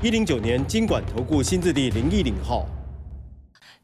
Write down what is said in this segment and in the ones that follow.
一零九年金管投顾新字第零一零号。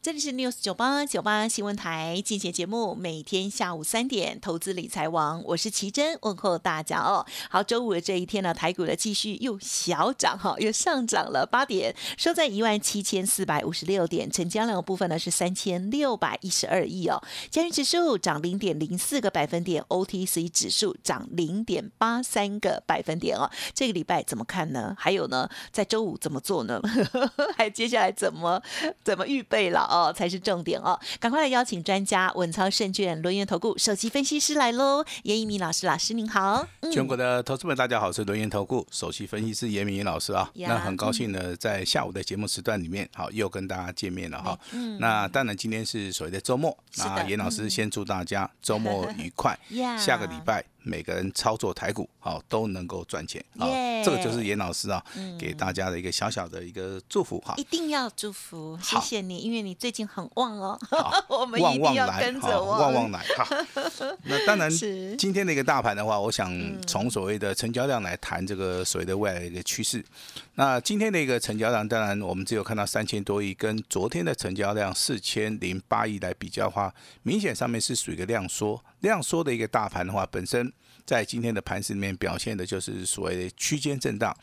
这里是 News 九八九八新闻台，进行节目，每天下午三点，投资理财王，我是奇珍，问候大家哦。好，周五的这一天呢，台股的继续又小涨哈，又上涨了八点，收在一万七千四百五十六点，成交量的部分呢是三千六百一十二亿哦。加元指数涨零点零四个百分点，OTC 指数涨零点八三个百分点哦。这个礼拜怎么看呢？还有呢，在周五怎么做呢？还接下来怎么怎么预备了？哦，才是重点哦！赶快来邀请专家稳操胜券轮源投顾首席分析师来喽，严一鸣老师，老师您好。全国的投资们，大家好，我是轮源投顾首席分析师严明老师啊。那很高兴呢，在下午的节目时段里面，好又跟大家见面了哈。嗯那当然今天是所谓的周末，那严老师先祝大家周末愉快，下个礼拜。每个人操作台股，好都能够赚钱，啊，这个就是严老师啊，给大家的一个小小的一个祝福哈。一定要祝福，谢谢你，因为你最近很旺哦，我们旺旺来，旺旺来哈。那当然，今天的一个大盘的话，我想从所谓的成交量来谈这个所谓的未来的一个趋势。那今天的一个成交量，当然我们只有看到三千多亿，跟昨天的成交量四千零八亿来比较的话，明显上面是属于一个量缩。量缩的一个大盘的话，本身在今天的盘市里面表现的就是所谓的区间震荡，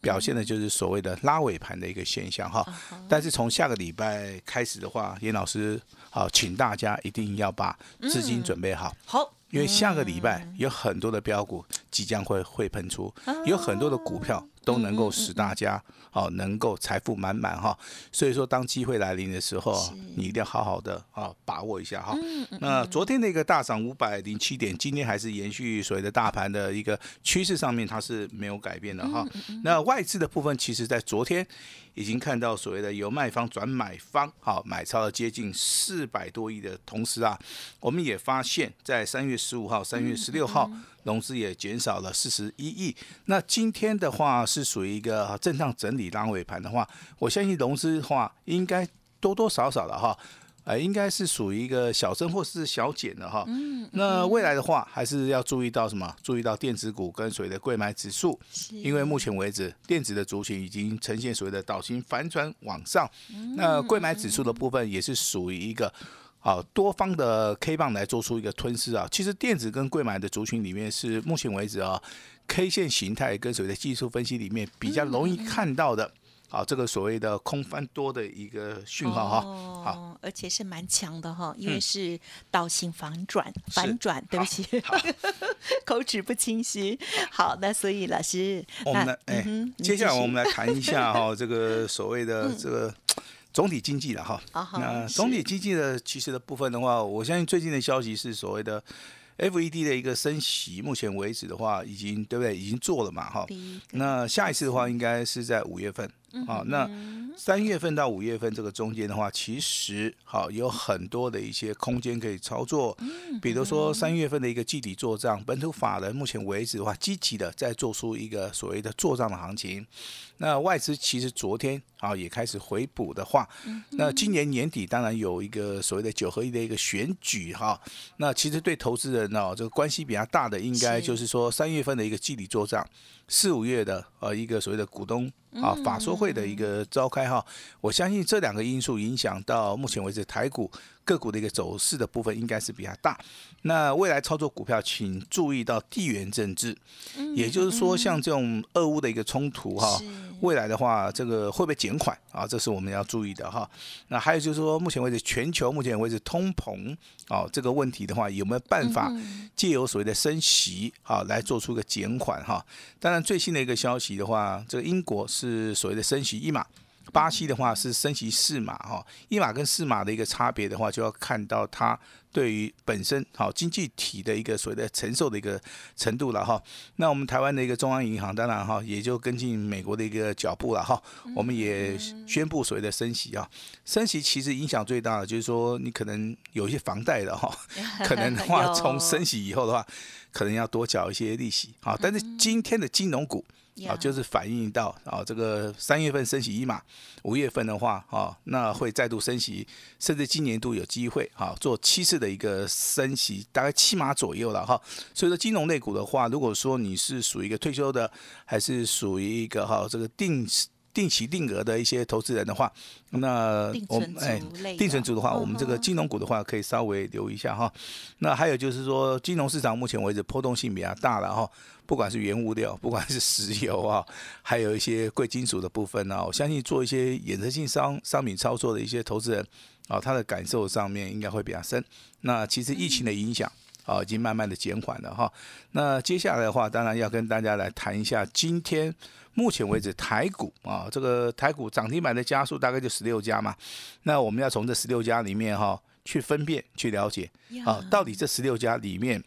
表现的就是所谓的拉尾盘的一个现象哈。但是从下个礼拜开始的话，严老师好，请大家一定要把资金准备好，好，因为下个礼拜有很多的标股即将会会喷出，有很多的股票。都能够使大家哦能够财富满满哈，所以说当机会来临的时候，你一定要好好的啊把握一下哈。那昨天那个大涨五百零七点，今天还是延续所谓的大盘的一个趋势上面，它是没有改变的哈。那外资的部分，其实在昨天已经看到所谓的由卖方转买方，好买超了接近四百多亿的同时啊，我们也发现，在三月十五号、三月十六号。融资也减少了四十一亿，那今天的话是属于一个震荡整理拉尾盘的话，我相信融资的话应该多多少少的哈，呃，应该是属于一个小增或是小减的哈。嗯。那未来的话，还是要注意到什么？注意到电子股跟所谓的贵买指数，因为目前为止电子的族群已经呈现所谓的倒型反转往上，那贵买指数的部分也是属于一个。啊，多方的 K 棒来做出一个吞噬啊！其实电子跟贵买的族群里面是目前为止啊，K 线形态跟所谓的技术分析里面比较容易看到的，啊，这个所谓的空翻多的一个讯号哈。哦，而且是蛮强的哈，因为是倒行反转，反转，对不起，口齿不清晰。好，那所以老师，我们来，哎，接下来我们来谈一下哈，这个所谓的这个。总体经济了哈，那总体经济的其实的部分的话，我相信最近的消息是所谓的 F E D 的一个升息，目前为止的话已经对不对？已经做了嘛哈。那下一次的话应该是在五月份。好，那三月份到五月份这个中间的话，其实好有很多的一些空间可以操作。嗯，比如说三月份的一个季底做账，本土法人目前为止的话，积极的在做出一个所谓的做账的行情。那外资其实昨天啊也开始回补的话，那今年年底当然有一个所谓的九合一的一个选举哈。那其实对投资人呢，这个关系比较大的，应该就是说三月份的一个季底做账。四五月的呃一个所谓的股东啊法说会的一个召开哈，我相信这两个因素影响到目前为止台股个股的一个走势的部分应该是比较大。那未来操作股票，请注意到地缘政治，也就是说像这种俄乌的一个冲突哈。未来的话，这个会不会减缓啊？这是我们要注意的哈。那还有就是说，目前为止全球目前为止通膨啊这个问题的话，有没有办法借由所谓的升息啊来做出一个减缓哈？当然最新的一个消息的话，这个英国是所谓的升息一码巴西的话是升息四码哈，一码跟四码的一个差别的话，就要看到它对于本身好经济体的一个所谓的承受的一个程度了哈。那我们台湾的一个中央银行，当然哈也就跟进美国的一个脚步了哈。我们也宣布所谓的升息啊，升息其实影响最大的就是说，你可能有一些房贷的哈，可能的话从升息以后的话，可能要多缴一些利息啊。但是今天的金融股。啊，就是反映到啊，这个三月份升息一码，五月份的话啊，那会再度升息，甚至今年度有机会啊做七次的一个升息，大概七码左右了哈。所以说金融类股的话，如果说你是属于一个退休的，还是属于一个哈这个定定期定额的一些投资人的话，那我们哎定存组的话，我们这个金融股的话可以稍微留一下哈。那还有就是说，金融市场目前为止波动性比较大了哈。不管是原物料，不管是石油啊，还有一些贵金属的部分呢，我相信做一些衍生性商商品操作的一些投资人，啊，他的感受上面应该会比较深。那其实疫情的影响啊，已经慢慢的减缓了哈。那接下来的话，当然要跟大家来谈一下，今天目前为止台股啊，这个台股涨停板的家数大概就十六家嘛。那我们要从这十六家里面哈，去分辨、去了解啊，到底这十六家里面。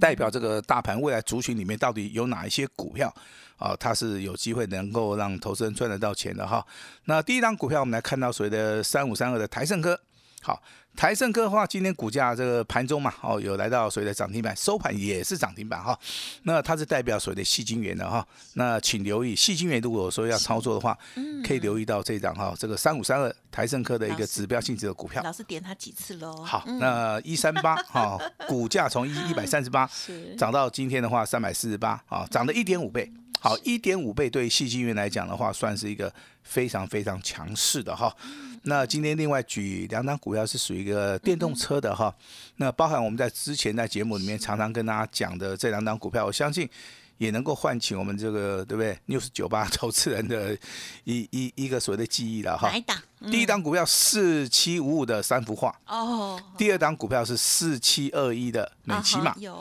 代表这个大盘未来族群里面到底有哪一些股票啊？它是有机会能够让投资人赚得到钱的哈。那第一张股票我们来看到所谓的三五三二的台盛科，好。台盛科的话，今天股价这个盘中嘛，哦，有来到所谓的涨停板，收盘也是涨停板哈。那它是代表所谓的细晶元的哈。那请留意细晶元，如果说要操作的话，可以留意到这张哈，这个三五三二台盛科的一个指标性质的股票。老师点它几次喽？好，那一三八哈，股价从一一百三十八 涨到今天的话三百四十八啊，涨了一点五倍。好，一点五倍对细晶元来讲的话，算是一个非常非常强势的哈。那今天另外举两档股票是属于一个电动车的哈，那包含我们在之前在节目里面常常跟大家讲的这两档股票，我相信。也能够唤起我们这个对不对六十九八 投资人的一一一个所谓的记忆了哈。哪一档？第一档股票四七五五的三幅画。哦。第二档股票是四七二一的美骑马。有。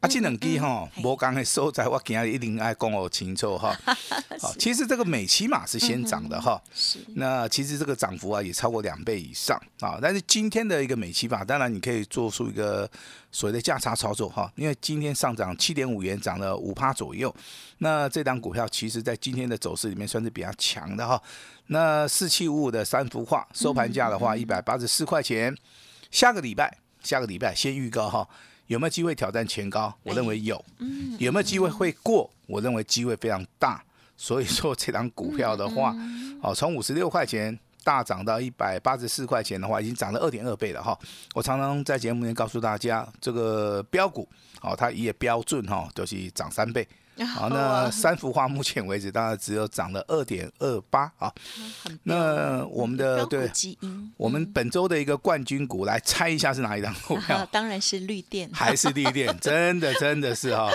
啊，这两支哈，我刚才收在我今日一定爱讲我清楚哈。好，其实这个美骑马是先涨的哈。是。那其实这个涨幅啊也超过两倍以上啊，但是今天的一个美骑马，当然你可以做出一个。所谓的价差操作哈，因为今天上涨七点五元，涨了五趴左右。那这档股票其实在今天的走势里面算是比较强的哈。那四七五五的三幅画收盘价的话，一百八十四块钱。下个礼拜，下个礼拜先预告哈，有没有机会挑战前高？我认为有。有没有机会会过？我认为机会非常大。所以说这档股票的话，哦，从五十六块钱。大涨到一百八十四块钱的话，已经涨了二点二倍了哈。我常常在节目里面告诉大家，这个标股哦，它也标准哈，就是涨三倍。好，那三幅画目前为止大概只有涨了二点二八啊。那我们的对，我们本周的一个冠军股，来猜一下是哪一张股票？当然是绿电，还是绿电？真的真的是哈。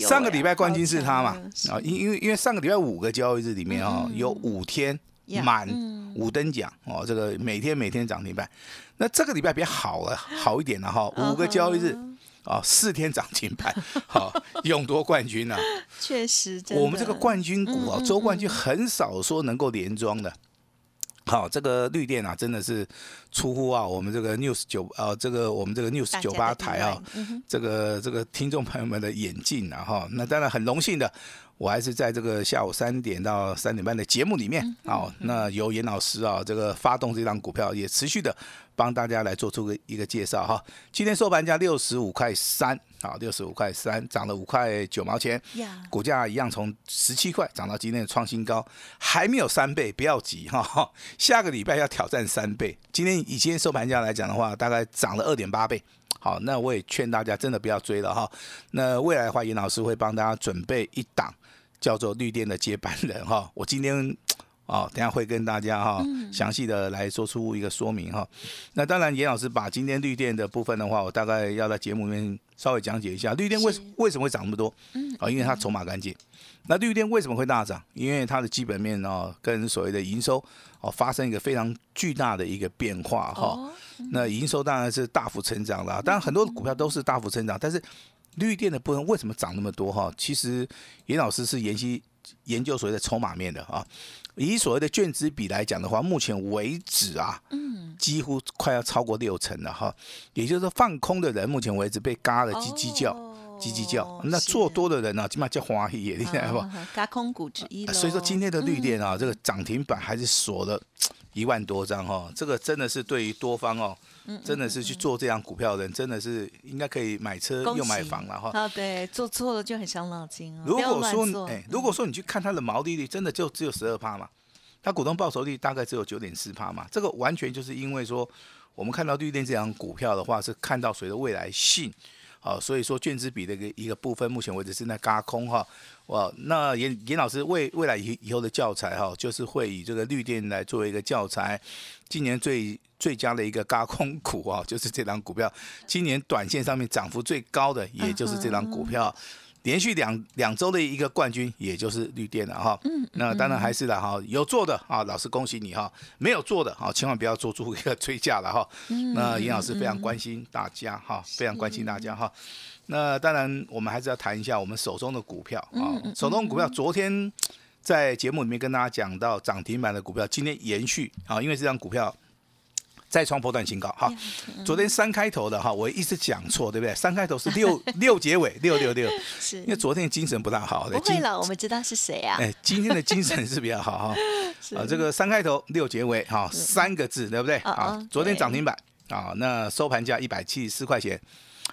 上个礼拜冠军是它嘛？啊，因因为因为上个礼拜五个交易日里面哈，有五天。满五等奖哦，这个每天每天涨停板。那这个礼拜比较好了，好一点了哈，五个交易日啊，四天涨停板，好，勇夺冠军呐。确实，我们这个冠军股啊，周冠军很少说能够连庄的。好，这个绿电啊，真的是出乎啊我们这个 news 九啊，这个我们这个 news 九八台啊，这个这个听众朋友们的眼镜啊哈。那当然很荣幸的。我还是在这个下午三点到三点半的节目里面，好，那由严老师啊，这个发动这张股票，也持续的帮大家来做出个一个介绍哈。今天收盘价六十五块三，好，六十五块三，涨了五块九毛钱，股价一样从十七块涨到今天的创新高，还没有三倍，不要急哈，下个礼拜要挑战三倍。今天以今天收盘价来讲的话，大概涨了二点八倍。好，那我也劝大家真的不要追了哈。那未来的话，严老师会帮大家准备一档。叫做绿电的接班人哈，我今天哦，等下会跟大家哈详细的来做出一个说明哈。那当然，严老师把今天绿电的部分的话，我大概要在节目里面稍微讲解一下，绿电为为什么会涨那么多？嗯，啊，因为它筹码干净。那绿电为什么会大涨？因为它的基本面哦，跟所谓的营收哦，发生一个非常巨大的一个变化哈。那营收当然是大幅成长了，当然很多股票都是大幅成长，但是。绿电的部分为什么涨那么多哈？其实严老师是延续研究所谓的筹码面的啊。以所谓的卷资比来讲的话，目前为止啊，嗯，几乎快要超过六成了哈。也就是说，放空的人目前为止被嘎了叽叽叫，叽叽叫。那做多的人呢，起码叫花也厉害不？嘎空股之一所以说今天的绿电啊，这个涨停板还是锁了一万多张哈。这个真的是对于多方哦。真的是去做这样股票的人，真的是应该可以买车又买房了哈。啊，对，做错了就很伤脑筋如果说，哎，如果说你去看它的毛利率，真的就只有十二趴嘛，它股东报酬率大概只有九点四趴嘛，这个完全就是因为说，我们看到绿电这样股票的话，是看到谁的未来性。好，所以说卷子比的一个一个部分，目前为止正在嘎空哈。哇，那严严老师未未来以以后的教材哈，就是会以这个绿电来作为一个教材。今年最最佳的一个嘎空股啊，就是这张股票。今年短线上面涨幅最高的，也就是这张股票。连续两两周的一个冠军，也就是绿电了哈。嗯，那当然还是的哈，有做的啊，老师恭喜你哈。没有做的啊，千万不要做出一个 追价了哈。嗯，那严老师非常关心大家哈，非常关心大家哈。那当然，我们还是要谈一下我们手中的股票啊。手中股票，昨天在节目里面跟大家讲到涨停板的股票，今天延续啊，因为这张股票。再创波段新高，哈，昨天三开头的哈，我一直讲错，对不对？三开头是六 六结尾，六六六，是因为昨天精神不大好。不会了，我们知道是谁啊？哎，今天的精神是比较好哈。啊，这个三开头六结尾，哈，三个字，对不对？啊，昨天涨停板啊，那收盘价一百七十四块钱。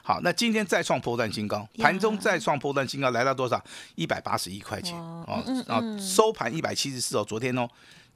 好，那今天再创波段新高，盘中再创波段新高，来到多少？一百八十一块钱。哦，然后，收盘一百七十四哦，昨天哦。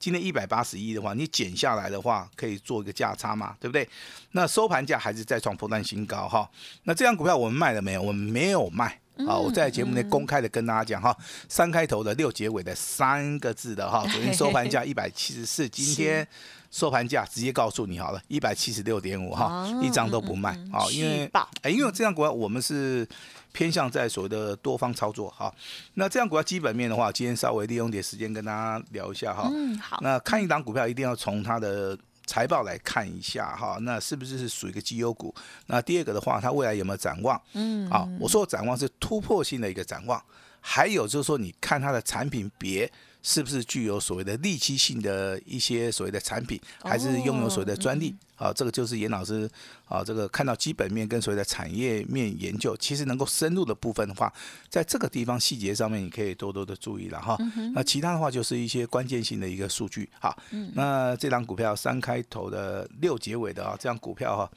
今天一百八十一的话，你减下来的话，可以做一个价差嘛，对不对？那收盘价还是再创破断新高哈。那这张股票我们卖了没有？我们没有卖。好，我在节目内公开的跟大家讲哈，三开头的六结尾的三个字的哈，昨天收盘价一百七十四，今天收盘价直接告诉你好了，一百七十六点五哈，一张都不卖。好，因为哎，因为这样股票我们是。偏向在所谓的多方操作哈，那这样股票基本面的话，今天稍微利用点时间跟大家聊一下哈。嗯，好。那看一档股票一定要从它的财报来看一下哈，那是不是是属于一个绩优股？那第二个的话，它未来有没有展望？嗯，好，我说的展望是突破性的一个展望，还有就是说，你看它的产品别。是不是具有所谓的利基性的一些所谓的产品，还是拥有所谓的专利？啊，这个就是严老师啊，这个看到基本面跟所谓的产业面研究，其实能够深入的部分的话，在这个地方细节上面，你可以多多的注意了哈。那其他的话就是一些关键性的一个数据。好，那这张股票三开头的六结尾的啊，这张股票哈。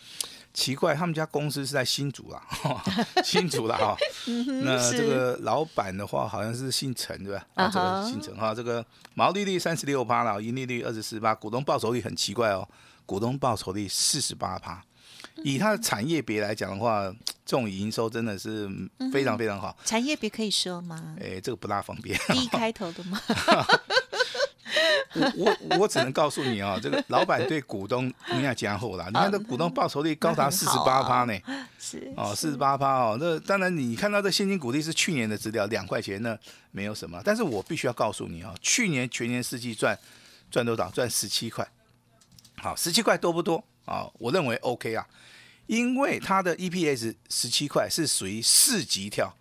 奇怪，他们家公司是在新竹啦，新竹啦哈。那这个老板的话，好像是姓陈对吧？啊，这个姓陈哈。这个毛利率三十六趴了，盈利率二十四趴，股东报酬率很奇怪哦，股东报酬率四十八趴。以它的产业别来讲的话，这种营收真的是非常非常好。产业别可以说吗？哎，这个不大方便。一开头的吗？我我我只能告诉你啊，这个老板对股东应该加厚啦。你看这股东报酬率高达四十八趴呢，是哦，四十八趴哦。那当然，你看到这现金股利是去年的资料，两块钱那没有什么。但是我必须要告诉你啊，去年全年四季赚赚多少？赚十七块。好，十七块多不多啊？我认为 OK 啊，因为它的 EPS 十七块是属于四级跳。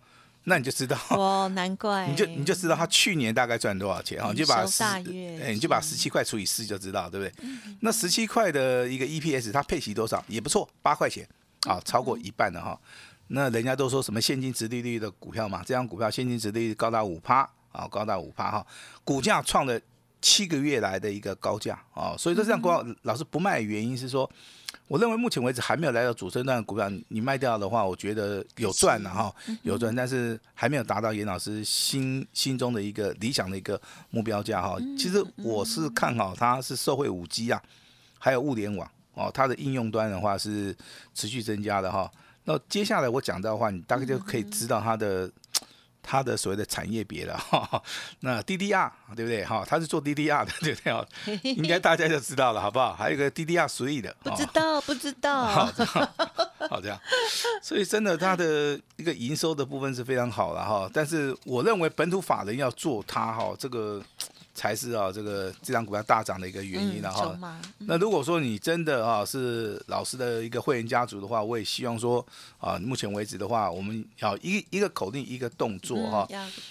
那你就知道哦，难怪 你就你就知道它去年大概赚多少钱啊？你就把十哎，你就把十七块除以四就知道，对不对？那十七块的一个 EPS，它配息多少也不错，八块钱啊，超过一半的哈。那人家都说什么现金值利率的股票嘛，这张股票现金值利率高达五趴啊，高达五趴哈，股价创了七个月来的一个高价啊，所以说这样股票老是不卖，原因是说。我认为目前为止还没有来到主升段的股票，你卖掉的话，我觉得有赚了哈，有赚，但是还没有达到严老师心心中的一个理想的一个目标价哈。其实我是看好它是社会五 G 啊，还有物联网哦，它的应用端的话是持续增加的哈。那接下来我讲到的话，你大概就可以知道它的。它的所谓的产业别了，那 DDR 对不对？哈，它是做 DDR 的，对不对？应该大家就知道了，好不好？还有一个 DDR 随意的，不知道，不知道。好这样，所以真的它的一个营收的部分是非常好了哈。但是我认为本土法人要做它哈，这个才是啊这个这张股票大涨的一个原因了哈。那如果说你真的啊是老师的一个会员家族的话，我也希望说啊，目前为止的话，我们要一一个口令一个动作哈。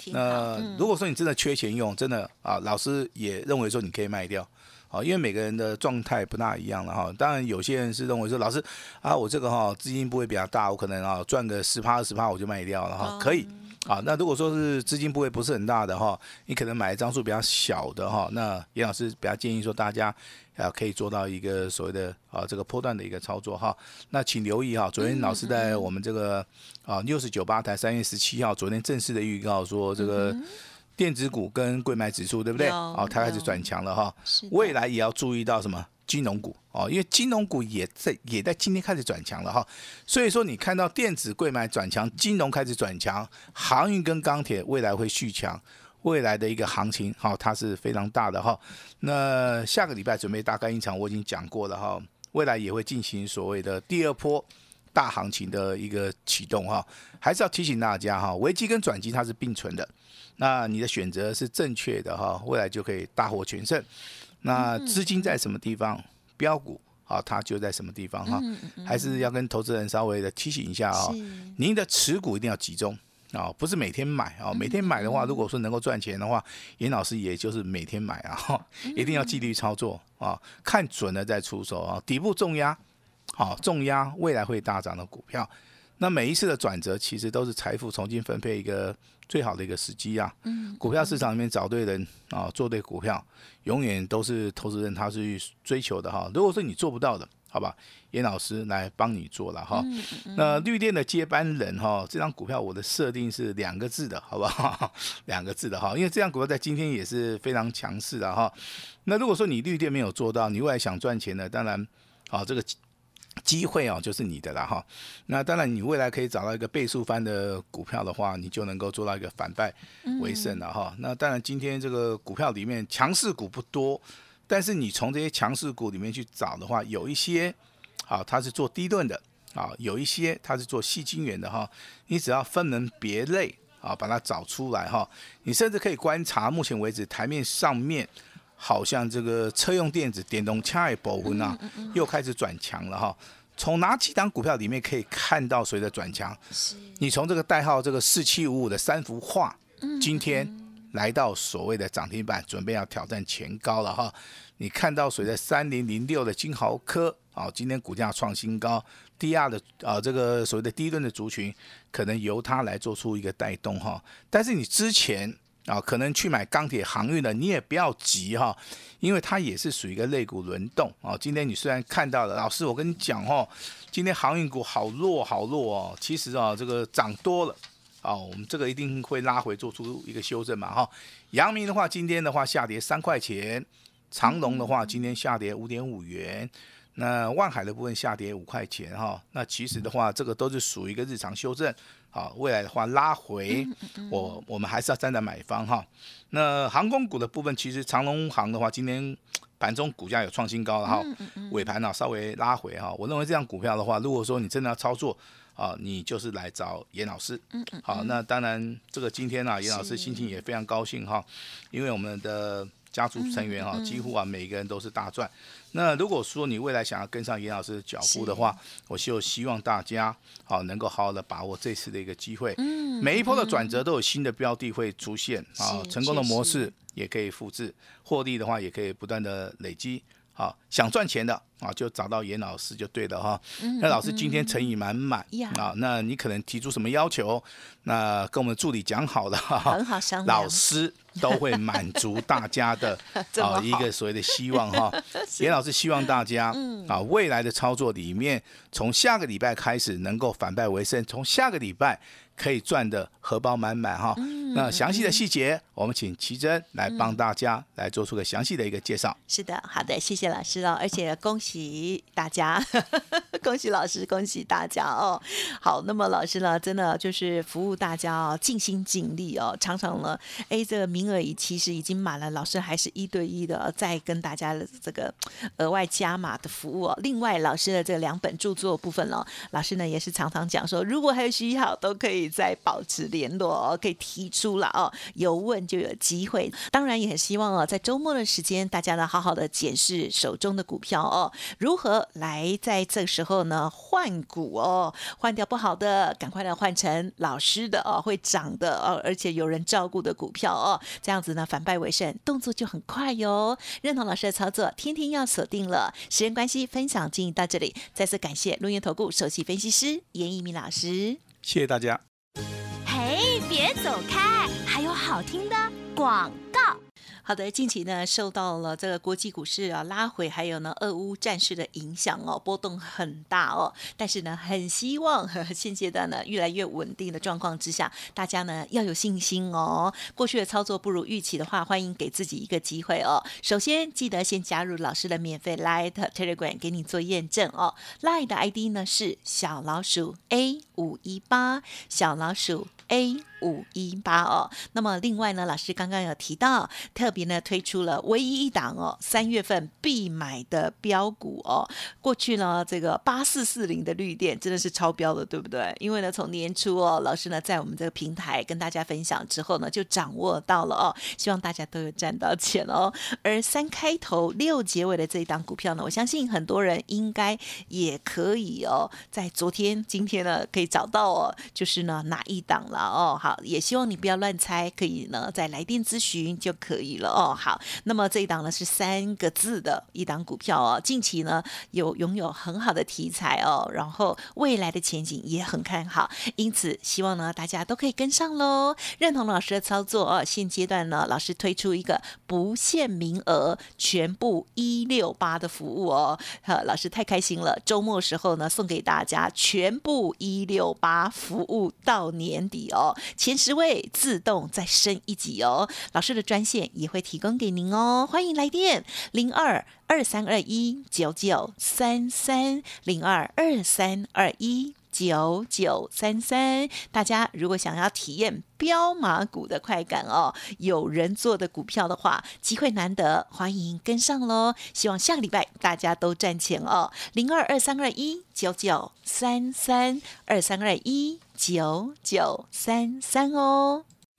那如果说你真的缺钱用，真的啊，老师也认为说你可以卖掉。啊，因为每个人的状态不大一样了哈。当然，有些人是认为说，老师啊，我这个哈资金不会比较大，我可能啊赚个十趴二十趴我就卖掉了哈，可以。啊，那如果说是资金部位不是很大的哈，你可能买张数比较小的哈，那严老师比较建议说大家啊可以做到一个所谓的啊这个波段的一个操作哈。那请留意哈，昨天老师在我们这个啊六十九八台三月十七号昨天正式的预告说这个。电子股跟贵买指数，对不对？哦，它开始转强了哈。未来也要注意到什么？金融股哦，因为金融股也在也在今天开始转强了哈。所以说，你看到电子、贵买转强，金融开始转强，航运跟钢铁未来会续强，未来的一个行情哈，它是非常大的哈。那下个礼拜准备大概一场，我已经讲过了哈。未来也会进行所谓的第二波大行情的一个启动哈。还是要提醒大家哈，危机跟转机它是并存的。那你的选择是正确的哈，未来就可以大获全胜。那资金在什么地方，标股啊，它就在什么地方哈。还是要跟投资人稍微的提醒一下啊，您的持股一定要集中啊，不是每天买啊。每天买的话，如果说能够赚钱的话，严老师也就是每天买啊，一定要纪律操作啊，看准了再出手啊。底部重压，好重压未来会大涨的股票。那每一次的转折，其实都是财富重新分配一个。最好的一个时机啊，股票市场里面找对人啊，做对股票，永远都是投资人他是追求的哈。如果说你做不到的，好吧，严老师来帮你做了哈。那绿电的接班人哈，这张股票我的设定是两个字的，好不好？两个字的哈，因为这张股票在今天也是非常强势的哈。那如果说你绿电没有做到，你未来想赚钱的，当然啊，这个。机会哦，就是你的了哈。那当然，你未来可以找到一个倍数翻的股票的话，你就能够做到一个反败为胜了哈。那当然，今天这个股票里面强势股不多，但是你从这些强势股里面去找的话，有一些啊，它是做低顿的啊，有一些它是做细晶圆的哈。你只要分门别类啊，把它找出来哈。你甚至可以观察，目前为止台面上面。好像这个车用电子、电动车的部分啊，又开始转强了哈。从哪几档股票里面可以看到谁的转强？你从这个代号这个四七五五的三幅画，今天来到所谓的涨停板，准备要挑战前高了哈。你看到谁的三零零六的金豪科啊？今天股价创新高，低二的啊这个所谓的低端的族群，可能由它来做出一个带动哈。但是你之前。啊，可能去买钢铁航运的，你也不要急哈，因为它也是属于一个肋骨轮动啊。今天你虽然看到了，老师，我跟你讲哦，今天航运股好弱好弱哦。其实啊，这个涨多了啊，我们这个一定会拉回做出一个修正嘛哈。阳明的话，今天的话下跌三块钱，长隆的话今天下跌五点五元。那万海的部分下跌五块钱哈，那其实的话，这个都是属于一个日常修正，好，未来的话拉回，我我们还是要站在买方哈。那航空股的部分，其实长龙航的话，今天盘中股价有创新高了哈，尾盘呢稍微拉回哈。我认为这样股票的话，如果说你真的要操作啊，你就是来找严老师，好，那当然这个今天呢，严老师心情也非常高兴哈，因为我们的。家族成员哈，几乎啊每一个人都是大赚。那如果说你未来想要跟上严老师的脚步的话，我就希望大家好能够好好的把握这次的一个机会。嗯，每一波的转折都有新的标的会出现啊，成功的模式也可以复制，获利的话也可以不断的累积。好，想赚钱的啊，就找到严老师就对了哈。那老师今天诚意满满啊，那你可能提出什么要求，那跟我们助理讲好了哈。很好商量。老师都会满足大家的啊 一个所谓的希望哈。严老师希望大家啊未来的操作里面，从下个礼拜开始能够反败为胜，从下个礼拜。可以赚的荷包满满哈，那详细的细节，我们请奇珍来帮大家来做出个详细的一个介绍。是的，好的，谢谢老师哦，而且恭喜大家，恭喜老师，恭喜大家哦。好，那么老师呢，真的就是服务大家哦，尽心尽力哦，常常呢，哎，这个名额已其实已经满了，老师还是一对一的再跟大家这个额外加码的服务哦。另外，老师的这两本著作部分哦，老师呢也是常常讲说，如果还有需要，都可以再保持联络哦，可以提出了哦，有问就有机会。当然也很希望哦，在周末的时间，大家呢好好的检视手中的股票哦，如何来在这个时候呢换股哦，换掉不好的，赶快来换成老师的哦，会涨的哦，而且有人照顾的股票哦，这样子呢反败为胜，动作就很快哟。认同老师的操作，天天要锁定了。时间关系，分享进行到这里，再次感谢录音投顾首席分析师严一鸣老师，谢谢大家。嘿，别走开，还有好听的广告。好的，近期呢受到了这个国际股市啊拉回，还有呢俄乌战事的影响哦，波动很大哦。但是呢，很希望现阶段呢越来越稳定的状况之下，大家呢要有信心哦。过去的操作不如预期的话，欢迎给自己一个机会哦。首先记得先加入老师的免费 Light Telegram，给你做验证哦。Light 的 ID 呢是小老鼠 A 五一八，小老鼠 A。五一八哦，那么另外呢，老师刚刚有提到，特别呢推出了唯一一档哦，三月份必买的标股哦。过去呢，这个八四四零的绿电真的是超标的，对不对？因为呢，从年初哦，老师呢在我们这个平台跟大家分享之后呢，就掌握到了哦，希望大家都有赚到钱哦。而三开头六结尾的这一档股票呢，我相信很多人应该也可以哦，在昨天、今天呢可以找到哦，就是呢哪一档了哦，好。也希望你不要乱猜，可以呢再来电咨询就可以了哦。好，那么这一档呢是三个字的一档股票哦，近期呢有拥有很好的题材哦，然后未来的前景也很看好，因此希望呢大家都可以跟上喽。认同老师的操作哦，现阶段呢老师推出一个不限名额，全部一六八的服务哦，哈，老师太开心了，周末时候呢送给大家全部一六八服务到年底哦。前十位自动再升一级哦，老师的专线也会提供给您哦，欢迎来电零二二三二一九九三三零二二三二一。九九三三，大家如果想要体验彪马股的快感哦，有人做的股票的话，机会难得，欢迎跟上喽！希望下个礼拜大家都赚钱哦。零二二三二一九九三三二三二一九九三三哦。